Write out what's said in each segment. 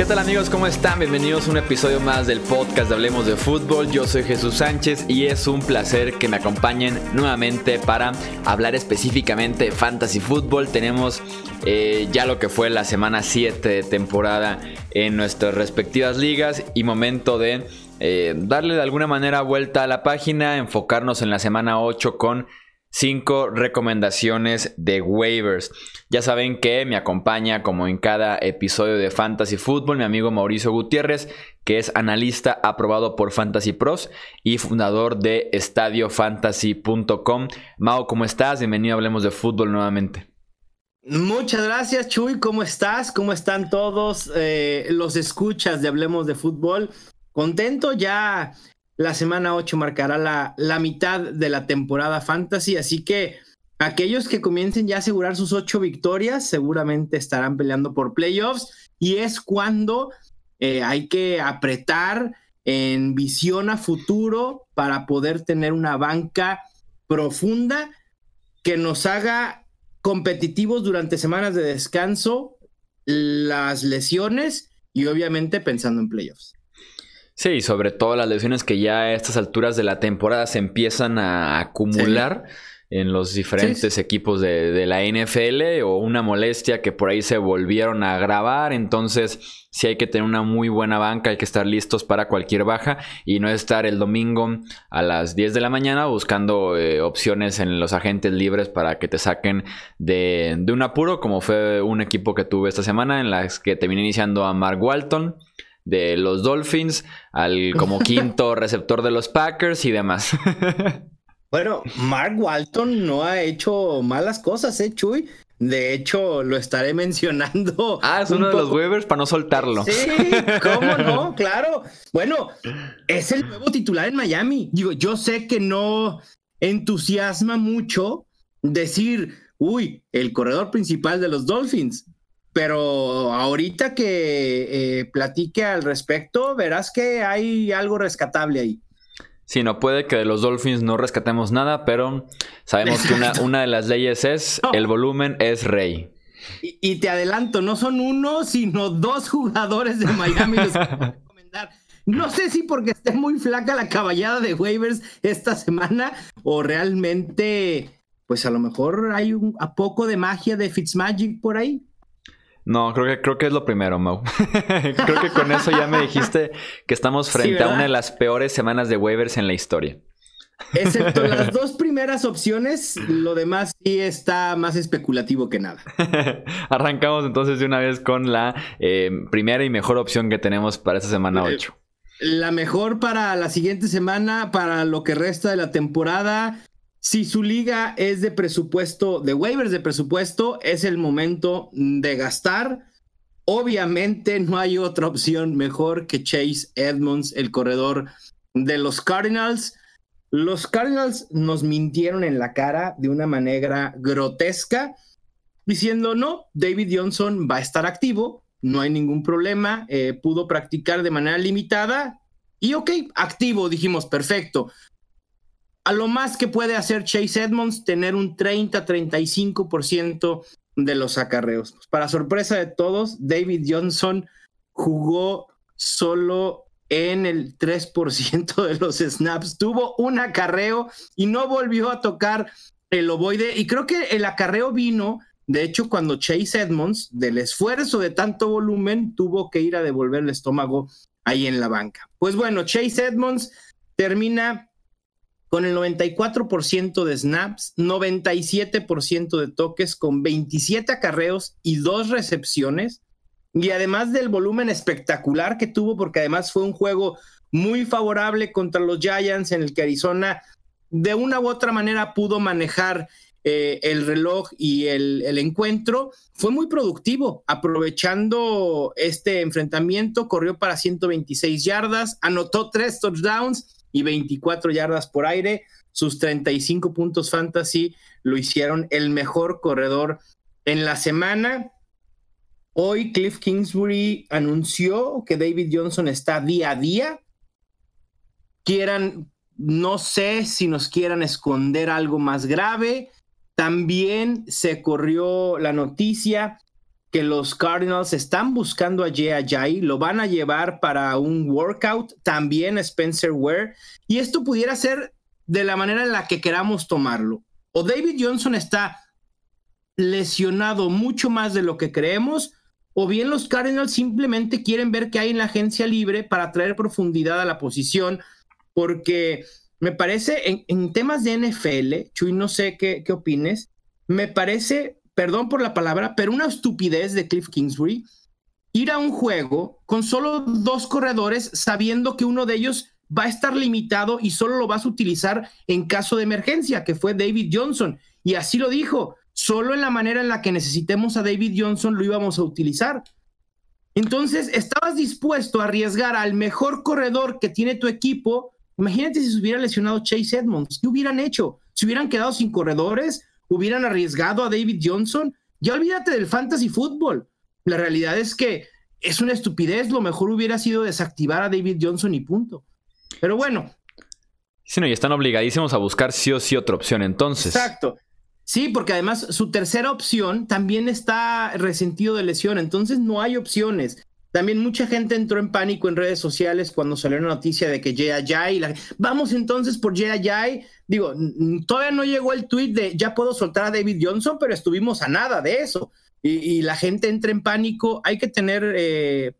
¿Qué tal amigos? ¿Cómo están? Bienvenidos a un episodio más del podcast de Hablemos de Fútbol. Yo soy Jesús Sánchez y es un placer que me acompañen nuevamente para hablar específicamente de Fantasy Fútbol. Tenemos eh, ya lo que fue la semana 7 de temporada en nuestras respectivas ligas y momento de eh, darle de alguna manera vuelta a la página, enfocarnos en la semana 8 con 5 recomendaciones de waivers. Ya saben que me acompaña como en cada episodio de Fantasy Football mi amigo Mauricio Gutiérrez, que es analista aprobado por Fantasy Pros y fundador de estadiofantasy.com. Mao, ¿cómo estás? Bienvenido a Hablemos de Fútbol nuevamente. Muchas gracias, Chuy. ¿Cómo estás? ¿Cómo están todos eh, los escuchas de Hablemos de Fútbol? Contento ya la semana 8 marcará la, la mitad de la temporada fantasy, así que aquellos que comiencen ya a asegurar sus ocho victorias seguramente estarán peleando por playoffs y es cuando eh, hay que apretar en visión a futuro para poder tener una banca profunda que nos haga competitivos durante semanas de descanso, las lesiones y obviamente pensando en playoffs. Sí, sobre todo las lesiones que ya a estas alturas de la temporada se empiezan a acumular en los diferentes equipos de, la NFL o una molestia que por ahí se volvieron a grabar. Entonces, sí hay que tener una muy buena banca, hay que estar listos para cualquier baja y no estar el domingo a las 10 de la mañana buscando eh, opciones en los agentes libres para que te saquen de, de un apuro, como fue un equipo que tuve esta semana en las que te vine iniciando a Mark Walton de los Dolphins al como quinto receptor de los Packers y demás. bueno, Mark Walton no ha hecho malas cosas, ¿eh, Chuy? De hecho, lo estaré mencionando. Ah, es uno de los waivers para no soltarlo. Sí, ¿cómo no? Claro. Bueno, es el nuevo titular en Miami. Digo, yo sé que no entusiasma mucho decir, uy, el corredor principal de los Dolphins. Pero ahorita que eh, platique al respecto, verás que hay algo rescatable ahí. Sí, no puede que de los Dolphins no rescatemos nada, pero sabemos que una, de las leyes es el volumen es rey. Y, te adelanto, no son uno, sino dos jugadores de Miami los recomendar. No sé si porque esté muy flaca la caballada de waivers esta semana o realmente, pues a lo mejor hay un, a poco de magia de Fitzmagic por ahí. No, creo que, creo que es lo primero, Mau. creo que con eso ya me dijiste que estamos frente a una de las peores semanas de waivers en la historia. Excepto las dos primeras opciones, lo demás sí está más especulativo que nada. Arrancamos entonces de una vez con la eh, primera y mejor opción que tenemos para esta semana 8. La mejor para la siguiente semana, para lo que resta de la temporada, si su liga es de presupuesto, de waivers de presupuesto, es el momento de gastar. Obviamente no hay otra opción mejor que Chase Edmonds, el corredor de los Cardinals. Los Cardinals nos mintieron en la cara de una manera grotesca, diciendo, no, David Johnson va a estar activo, no hay ningún problema, eh, pudo practicar de manera limitada y ok, activo, dijimos, perfecto a lo más que puede hacer Chase Edmonds, tener un 30-35% de los acarreos. Para sorpresa de todos, David Johnson jugó solo en el 3% de los snaps. Tuvo un acarreo y no volvió a tocar el ovoide. Y creo que el acarreo vino, de hecho, cuando Chase Edmonds, del esfuerzo de tanto volumen, tuvo que ir a devolver el estómago ahí en la banca. Pues bueno, Chase Edmonds termina con el 94% de snaps, 97% de toques, con 27 acarreos y dos recepciones. Y además del volumen espectacular que tuvo, porque además fue un juego muy favorable contra los Giants en el que Arizona de una u otra manera pudo manejar eh, el reloj y el, el, encuentro, fue muy productivo, aprovechando este enfrentamiento, corrió para 126 yardas, anotó tres touchdowns y 24 yardas por aire. Sus 35 puntos fantasy lo hicieron el mejor corredor en la semana. Hoy Cliff Kingsbury anunció que David Johnson está día a día. Quieran, no sé si nos quieran esconder algo más grave. También se corrió la noticia que los Cardinals están buscando a Jay Ajayi, lo van a llevar para un workout, también Spencer Ware, y esto pudiera ser de la manera en la que queramos tomarlo. O David Johnson está lesionado mucho más de lo que creemos, o bien los Cardinals simplemente quieren ver qué hay en la agencia libre para traer profundidad a la posición, porque me parece, en, temas de NFL, Chuy, no sé qué, qué opines, me parece perdón por la palabra, pero una estupidez de Cliff Kingsbury ir a un juego con solo dos corredores sabiendo que uno de ellos va a estar limitado y solo lo vas a utilizar en caso de emergencia, que fue David Johnson. Y así lo dijo, solo en la manera en la que necesitemos a David Johnson lo íbamos a utilizar. Entonces, estabas dispuesto a arriesgar al mejor corredor que tiene tu equipo. Imagínate si se hubiera lesionado Chase Edmonds. ¿Qué hubieran hecho? ¿Se hubieran quedado sin corredores? Hubieran arriesgado a David Johnson, ya olvídate del fantasy fútbol. La realidad es que es una estupidez, lo mejor hubiera sido desactivar a David Johnson y punto. Pero bueno. Sí, no, y están obligadísimos a buscar sí o sí otra opción entonces. Exacto. Sí, porque además su tercera opción también está resentido de lesión, entonces no hay opciones. También mucha gente entró en pánico en redes sociales cuando salió la noticia de que Jay Ajay, vamos entonces por Jay Ajay. Digo, todavía no llegó el tweet de ya puedo soltar a David Johnson, pero estuvimos a nada de eso. Y, la gente entra en pánico. Hay que tener eh,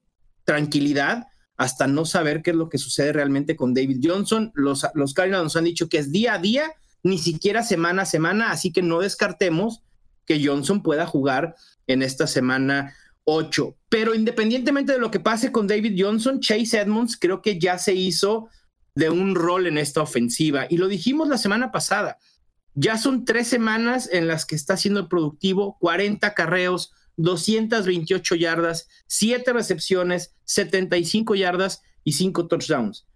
tranquilidad hasta no saber qué es lo que sucede realmente con David Johnson. Los, los Cardinals nos han dicho que es día a día, ni siquiera semana a semana, así que no descartemos que Johnson pueda jugar en esta semana 8. Pero independientemente de lo que pase con David Johnson, Chase Edmonds creo que ya se hizo de un rol en esta ofensiva. Y lo dijimos la semana pasada. Ya son tres semanas en las que está siendo productivo, 40 carreos, 228 yardas, 7 recepciones, 75 yardas y 5 touchdowns.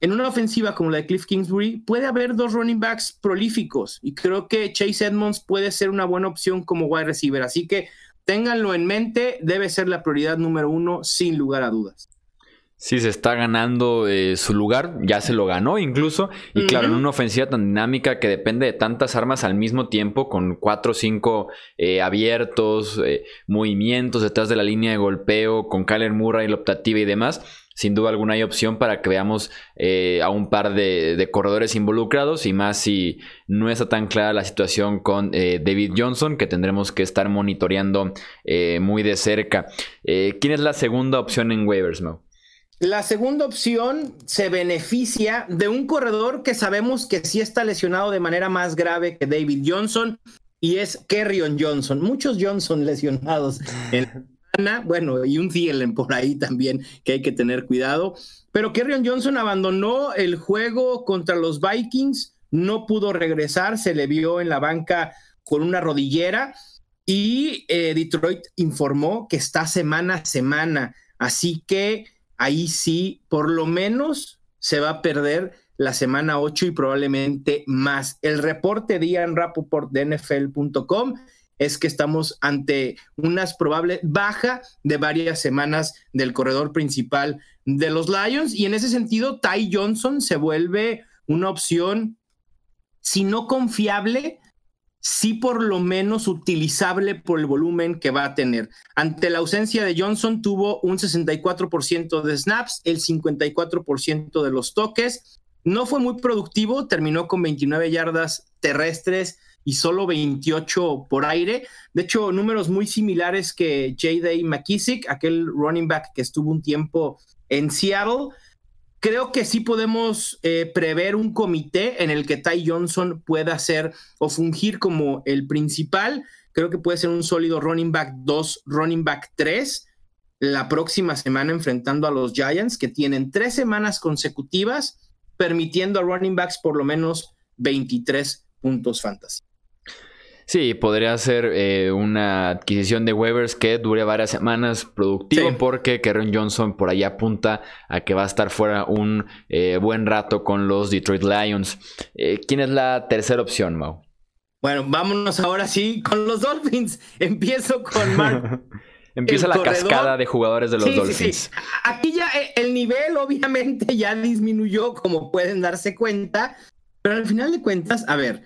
En una ofensiva como la de Cliff Kingsbury, puede haber dos running backs prolíficos y creo que Chase Edmonds puede ser una buena opción como wide receiver. Así que ténganlo en mente, debe ser la prioridad número uno, sin lugar a dudas. Sí, se está ganando eh, su lugar, ya se lo ganó incluso. Y claro, en una ofensiva tan dinámica que depende de tantas armas al mismo tiempo, con cuatro o cinco eh, abiertos, eh, movimientos detrás de la línea de golpeo, con Kyler Murray, la optativa y demás, sin duda alguna hay opción para que veamos a un par de, corredores involucrados y más si no está tan clara la situación con eh, David Johnson que tendremos que estar monitoreando muy de cerca. ¿Quién es la segunda opción en waivers, Mo? La segunda opción se beneficia de un corredor que sabemos que sí está lesionado de manera más grave que David Johnson y es Kerryon Johnson. Muchos Johnson lesionados en bueno, y un Thielen por ahí también que hay que tener cuidado. Pero Kerryon Johnson abandonó el juego contra los Vikings, no pudo regresar, se le vio en la banca con una rodillera y eh, Detroit informó que está semana a semana. Así que ahí sí, por lo menos se va a perder la semana 8 y probablemente más. El reporte de Ian Rappaport de NFL.com es que estamos ante unas probable baja de varias semanas del corredor principal de los Lions y en ese sentido Ty Johnson se vuelve una opción, si no confiable, sí por lo menos utilizable por el volumen que va a tener. Ante la ausencia de Johnson tuvo un 64% de snaps, el 54% de los toques. No fue muy productivo, terminó con 29 yardas terrestres y solo 28 por aire. De hecho, números muy similares que J.D. McKissick, aquel running back que estuvo un tiempo en Seattle. Creo que sí podemos eh, prever un comité en el que Ty Johnson pueda ser o fungir como el principal. Creo que puede ser un sólido running back 2, running back 3 la próxima semana enfrentando a los Giants, que tienen tres semanas consecutivas, permitiendo a running backs por lo menos 23 puntos fantasy. Sí, podría ser eh, una adquisición de waivers que dure varias semanas productivo porque Kerryon Johnson por ahí apunta a que va a estar fuera un eh, buen rato con los Detroit Lions. Eh, ¿Quién es la tercera opción, Mau? Bueno, vámonos ahora sí con los Dolphins. Empiezo con Mark. Empieza la cascada de jugadores de los Dolphins. Aquí ya el nivel obviamente ya disminuyó, como pueden darse cuenta, pero al final de cuentas, a ver,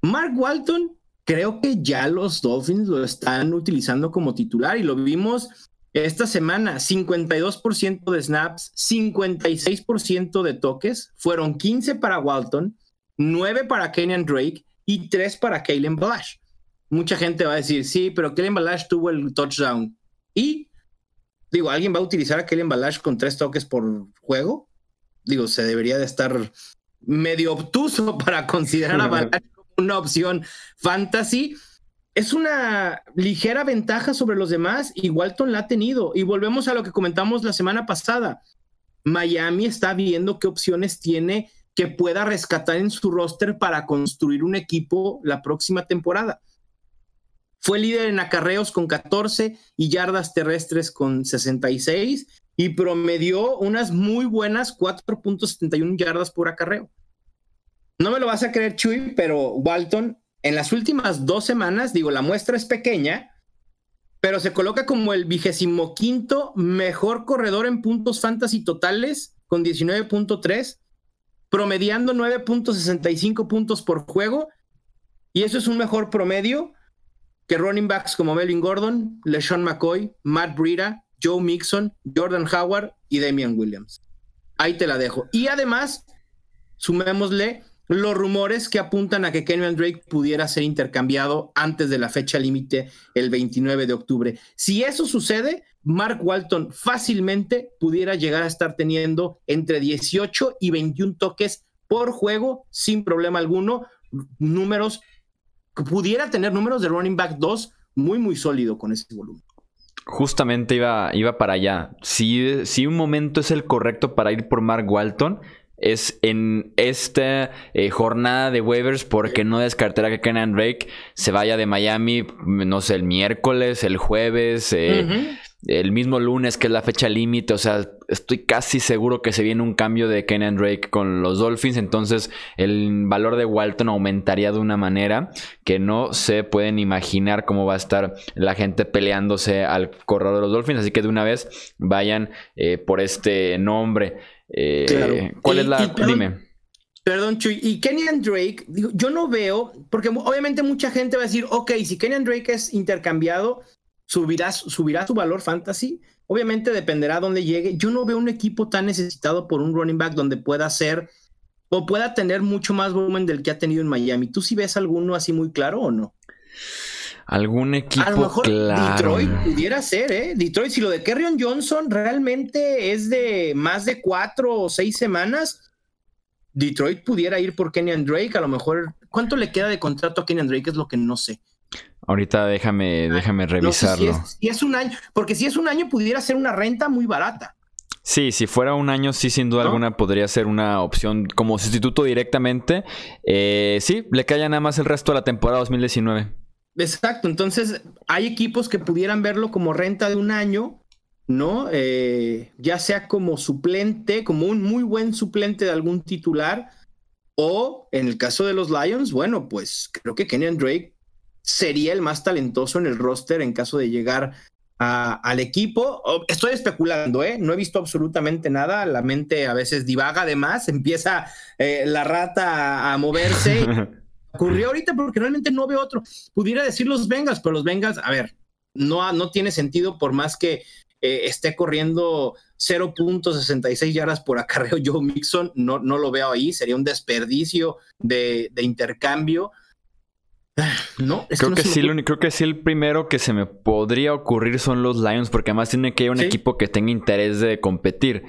Mark Walton creo que ya los Dolphins lo están utilizando como titular y lo vimos esta semana, 52% de snaps, 56% de toques, fueron 15 para Walton, 9 para Kenyan Drake y 3 para Kalen Balash. Mucha gente va a decir, sí, pero Kalen Balash tuvo el touchdown. Y, digo, ¿alguien va a utilizar a Kalen Balash con 3 toques por juego? Digo, se debería de estar medio obtuso para considerar a Balash una opción fantasy es una ligera ventaja sobre los demás y Walton la ha tenido. Y volvemos a lo que comentamos la semana pasada. Miami está viendo qué opciones tiene que pueda rescatar en su roster para construir un equipo la próxima temporada. Fue líder en acarreos con 14 y yardas terrestres con 66 y promedió unas muy buenas 4.71 yardas por acarreo. No me lo vas a creer, Chuy, pero Walton en las últimas dos semanas, digo, la muestra es pequeña, pero se coloca como el vigésimo quinto mejor corredor en puntos fantasy totales con 19.3, promediando 9.65 puntos por juego. Y eso es un mejor promedio que running backs como Melvin Gordon, LeSean McCoy, Matt Breida, Joe Mixon, Jordan Howard y Damian Williams. Ahí te la dejo. Y además, sumémosle los rumores que apuntan a que Kenyon Drake pudiera ser intercambiado antes de la fecha límite el 29 de octubre. Si eso sucede, Mark Walton fácilmente pudiera llegar a estar teniendo entre 18 y 21 toques por juego sin problema alguno, números pudiera tener números de running back 2 muy muy sólido con ese volumen. Justamente iba, iba para allá. Si, si un momento es el correcto para ir por Mark Walton, es en esta eh, jornada de waivers porque no descartará que Kenan Drake se vaya de Miami, no sé, el miércoles, el jueves, eh, el mismo lunes que es la fecha límite. O sea, estoy casi seguro que se viene un cambio de Kenan Drake con los Dolphins. Entonces el valor de Walton aumentaría de una manera que no se pueden imaginar cómo va a estar la gente peleándose al corredor de los Dolphins. Así que de una vez vayan eh, por este nombre. Eh, ¿Cuál es la...? dime. Perdón, Chuy. Y Kenyan Drake, digo, yo no veo, porque obviamente mucha gente va a decir, ok, si Kenyan Drake es intercambiado, subirá, subirá su valor fantasy. Obviamente dependerá dónde llegue. Yo no veo un equipo tan necesitado por un running back donde pueda ser o pueda tener mucho más volumen del que ha tenido en Miami. ¿Tú sí ves alguno así muy claro o no? Algún equipo. A lo mejor Detroit pudiera ser, ¿eh? Detroit, si lo de Kerrion Johnson realmente es de más de cuatro o seis semanas, Detroit pudiera ir por Kenyan Drake. A lo mejor, ¿cuánto le queda de contrato a Kenyan Drake? Es lo que no sé. Ahorita déjame, déjame revisarlo. si, es, un año, porque si es un año pudiera ser una renta muy barata. Sí, si fuera un año, sí, sin duda alguna podría ser una opción como sustituto directamente. Eh, sí, le cae nada más el resto de la temporada 2019. Exacto, entonces hay equipos que pudieran verlo como renta de un año, ¿no? Eh, ya sea como suplente, como un muy buen suplente de algún titular, o en el caso de los Lions, bueno, pues creo que Kenyan Drake sería el más talentoso en el roster en caso de llegar al equipo. Estoy especulando, ¿eh? No he visto absolutamente nada. La mente a veces divaga, además, empieza eh, la rata a moverse. ocurrió ahorita porque realmente no veo otro. Pudiera decir los Bengals, pero los Bengals, a ver, no, no tiene sentido por más que eh, esté corriendo 0.66 yardas por acarreo Joe Mixon, no, no lo veo ahí, sería un desperdicio de, intercambio. No, creo que, sí, creo que sí el primero que se me podría ocurrir son los Lions, porque además tiene que ir un equipo que tenga interés de competir.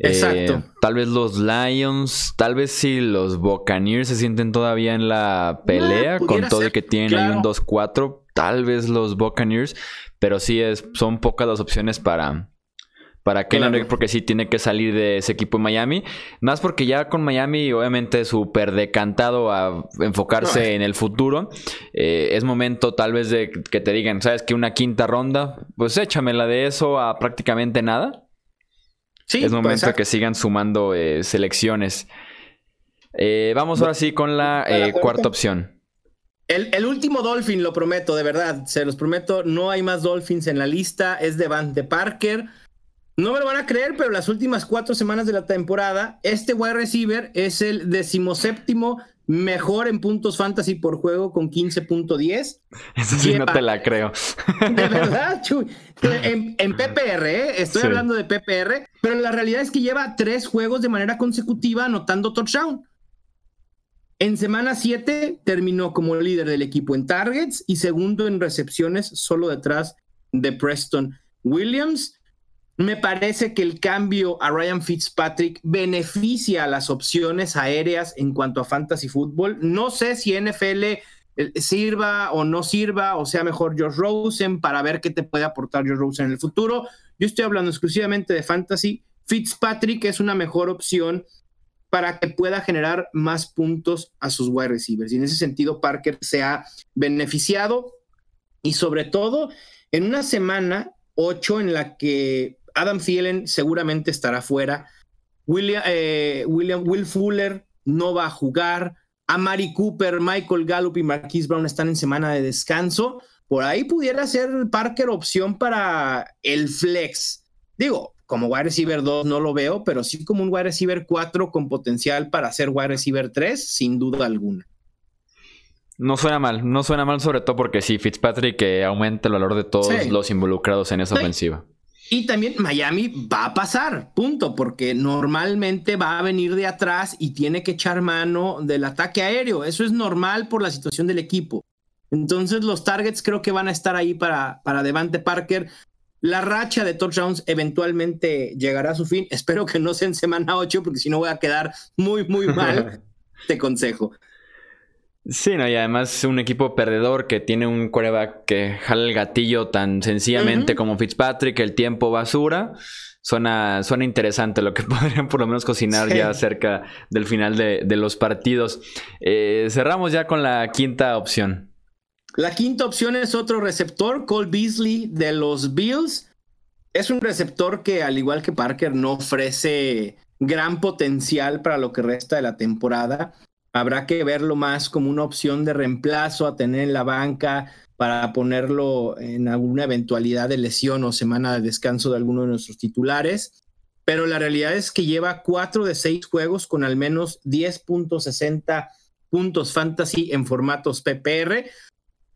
Exacto. Eh, tal vez los Lions, tal vez si los Buccaneers se sienten todavía en la pelea, con todo el que tienen ahí un 2-4, tal vez los Buccaneers, pero sí es, son pocas las opciones para, para Kenan porque sí tiene que salir de ese equipo en Miami. Más porque ya con Miami, obviamente, súper decantado a enfocarse en el futuro. Eh, es momento tal vez de que te digan, ¿sabes que Una quinta ronda, pues échamela de eso a prácticamente nada es momento de que sigan sumando eh, selecciones. Eh, vamos ahora sí con la eh, cuarta opción. El, último Dolphin, lo prometo, de verdad, se los prometo, no hay más Dolphins en la lista, es de Van de Parker. No me lo van a creer, pero las últimas cuatro semanas de la temporada, este wide receiver es el decimoséptimo mejor en puntos fantasy por juego con 15.10. Eso sí no te la creo. De verdad, Chuy. En, PPR, ¿eh? estoy hablando de PPR, pero la realidad es que lleva tres juegos de manera consecutiva anotando touchdown. En semana 7 terminó como líder del equipo en targets y segundo en recepciones, solo detrás de Preston Williams. Me parece que el cambio a Ryan Fitzpatrick beneficia a las opciones aéreas en cuanto a fantasy fútbol. No sé si NFL eh, sirva o no sirva, o sea mejor George Rosen para ver qué te puede aportar George Rosen en el futuro. Yo estoy hablando exclusivamente de fantasy. Fitzpatrick es una mejor opción para que pueda generar más puntos a sus wide receivers. Y en ese sentido, Parker se ha beneficiado y sobre todo en una semana 8 en la que Adam Thielen seguramente estará fuera. William, eh, William, Will Fuller no va a jugar. Amari Cooper, Michael Gallup y Marquise Brown están en semana de descanso. Por ahí pudiera ser Parker opción para el flex. Digo, como wide receiver 2 no lo veo, pero sí como un wide receiver 4 con potencial para ser wide receiver 3, sin duda alguna. No suena mal, no suena mal sobre todo porque sí, Fitzpatrick que aumenta el valor de todos los involucrados en esa ofensiva. Y también Miami va a pasar, punto, porque normalmente va a venir de atrás y tiene que echar mano del ataque aéreo. Eso es normal por la situación del equipo. Entonces los targets creo que van a estar ahí para, para Devante Parker. La racha de touchdowns eventualmente llegará a su fin. Espero que no sea en semana 8, porque si no voy a quedar muy, muy mal. Te consejo. Sí, no, y además un equipo perdedor que tiene un quarterback que jala el gatillo tan sencillamente como Fitzpatrick, el tiempo basura. Suena, suena interesante lo que podrían por lo menos cocinar ya cerca del final de, los partidos. Eh, cerramos ya con la quinta opción. La quinta opción es otro receptor, Cole Beasley de los Bills. Es un receptor que, al igual que Parker, no ofrece gran potencial para lo que resta de la temporada habrá que verlo más como una opción de reemplazo a tener en la banca para ponerlo en alguna eventualidad de lesión o semana de descanso de alguno de nuestros titulares. Pero la realidad es que lleva cuatro de seis juegos con al menos 10.60 puntos fantasy en formatos PPR.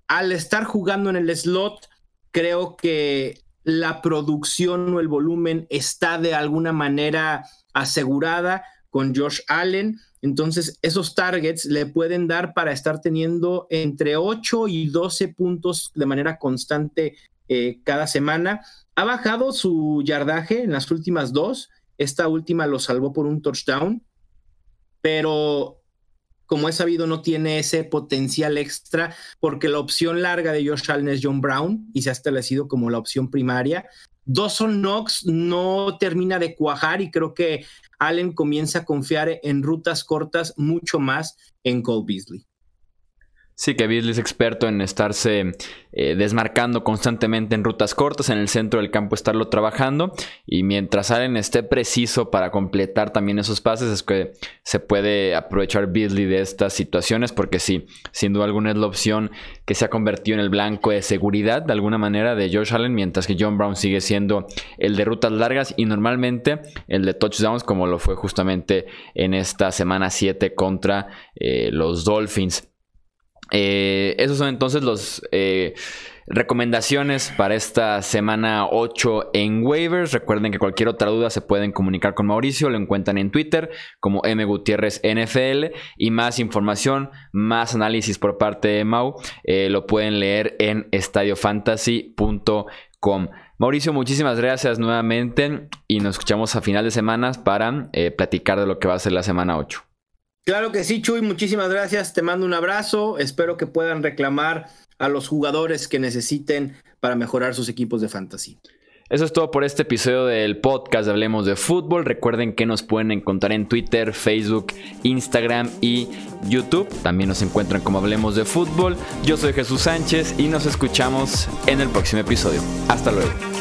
Al estar jugando en el slot, creo que la producción o el volumen está de alguna manera asegurada con Josh Allen entonces, esos targets le pueden dar para estar teniendo entre 8 y 12 puntos de manera constante eh, cada semana. Ha bajado su yardaje en las últimas dos. Esta última lo salvó por un touchdown, pero como he sabido, no tiene ese potencial extra porque la opción larga de Josh Allen es John Brown y se ha establecido como la opción primaria. Dawson Knox no termina de cuajar y creo que Allen comienza a confiar en rutas cortas mucho más en Cole Beasley. Sí, que Beasley es experto en estarse eh, desmarcando constantemente en rutas cortas, en el centro del campo estarlo trabajando y mientras Allen esté preciso para completar también esos pases es que se puede aprovechar Beasley de estas situaciones porque sí, sin duda alguna es la opción que se ha convertido en el blanco de seguridad de alguna manera de Josh Allen mientras que John Brown sigue siendo el de rutas largas y normalmente el de touchdowns como lo fue justamente en esta semana 7 contra eh, los Dolphins. Eh, esos son entonces los eh, recomendaciones para esta semana 8 en waivers. Recuerden que cualquier otra duda se pueden comunicar con Mauricio. Lo encuentran en Twitter como M Gutiérrez NFL y más información, más análisis por parte de Mau eh, lo pueden leer en estadiofantasy.com. Mauricio, muchísimas gracias nuevamente y nos escuchamos a final de semanas para platicar de lo que va a ser la semana 8. Claro que sí, Chuy, muchísimas gracias. Te mando un abrazo. Espero que puedan reclamar a los jugadores que necesiten para mejorar sus equipos de fantasy. Eso es todo por este episodio del podcast de Hablemos de Fútbol. Recuerden que nos pueden encontrar en Twitter, Facebook, Instagram y YouTube. También nos encuentran como Hablemos de Fútbol. Yo soy Jesús Sánchez y nos escuchamos en el próximo episodio. Hasta luego.